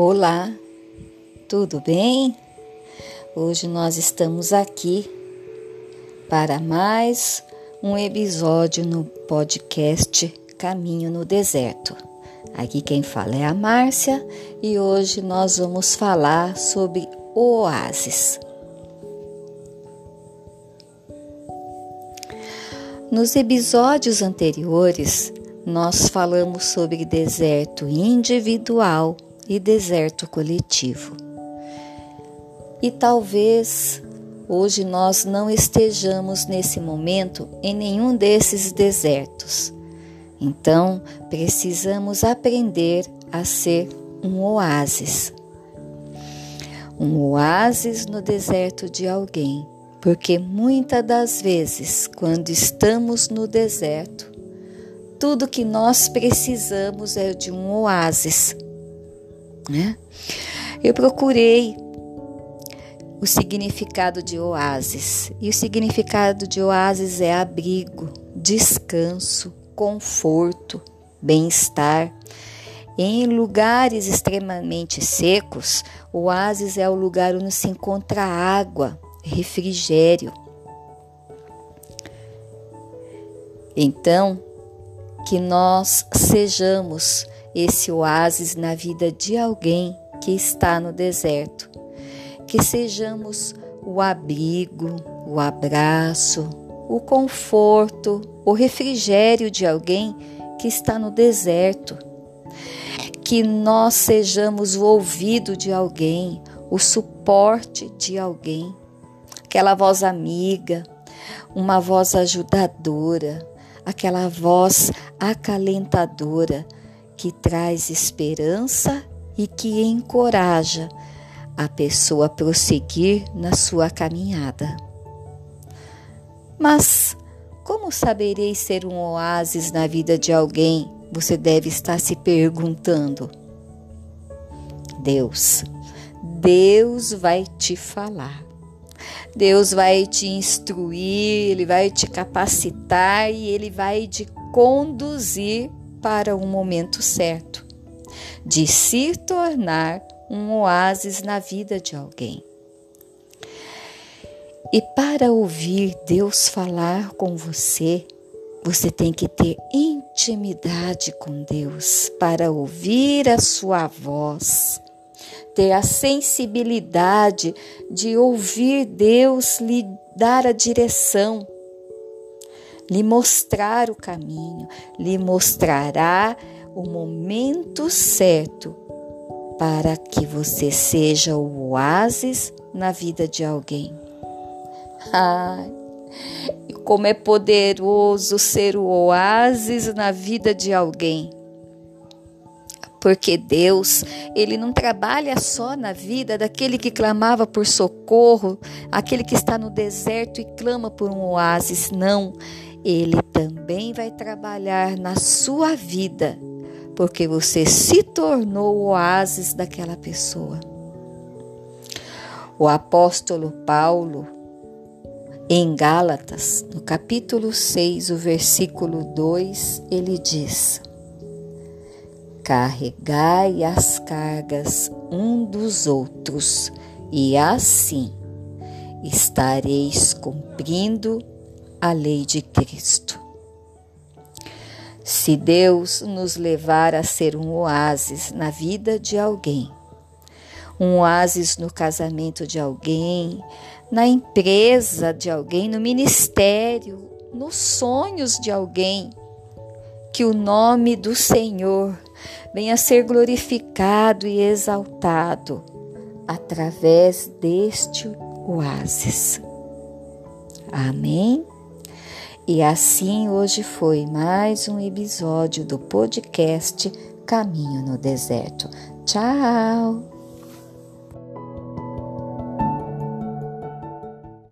Olá, tudo bem? Hoje nós estamos aqui para mais um episódio no podcast Caminho no Deserto. Aqui quem fala é a Márcia e hoje nós vamos falar sobre oásis. Nos episódios anteriores, nós falamos sobre deserto individual e deserto coletivo. E talvez hoje nós não estejamos nesse momento em nenhum desses desertos. Então, precisamos aprender a ser um oásis. Um oásis no deserto de alguém, porque muitas das vezes, quando estamos no deserto, tudo que nós precisamos é de um oásis né? Eu procurei o significado de oásis, e o significado de oásis é abrigo, descanso, conforto, bem-estar. Em lugares extremamente secos, oásis é o lugar onde se encontra água, refrigério. Então, que nós sejamos esse oásis na vida de alguém que está no deserto. Que sejamos o abrigo, o abraço, o conforto, o refrigério de alguém que está no deserto. Que nós sejamos o ouvido de alguém, o suporte de alguém, aquela voz amiga, uma voz ajudadora, aquela voz acalentadora que traz esperança e que encoraja a pessoa a prosseguir na sua caminhada. Mas como saberei ser um oásis na vida de alguém? Você deve estar se perguntando. Deus, Deus vai te falar. Deus vai te instruir, ele vai te capacitar e ele vai te conduzir para o momento certo, de se tornar um oásis na vida de alguém. E para ouvir Deus falar com você, você tem que ter intimidade com Deus para ouvir a sua voz, ter a sensibilidade de ouvir Deus lhe dar a direção lhe mostrar o caminho, lhe mostrará o momento certo para que você seja o oásis na vida de alguém. Ai, como é poderoso ser o oásis na vida de alguém. Porque Deus, ele não trabalha só na vida daquele que clamava por socorro, aquele que está no deserto e clama por um oásis, não. Ele também vai trabalhar na sua vida, porque você se tornou o oásis daquela pessoa. O apóstolo Paulo, em Gálatas, no capítulo 6, o versículo 2, ele diz: Carregai as cargas um dos outros, e assim estareis cumprindo a lei de Cristo. Se Deus nos levar a ser um oásis na vida de alguém, um oásis no casamento de alguém, na empresa de alguém, no ministério, nos sonhos de alguém, que o nome do Senhor venha ser glorificado e exaltado através deste oásis. Amém? E assim hoje foi mais um episódio do podcast Caminho no Deserto. Tchau!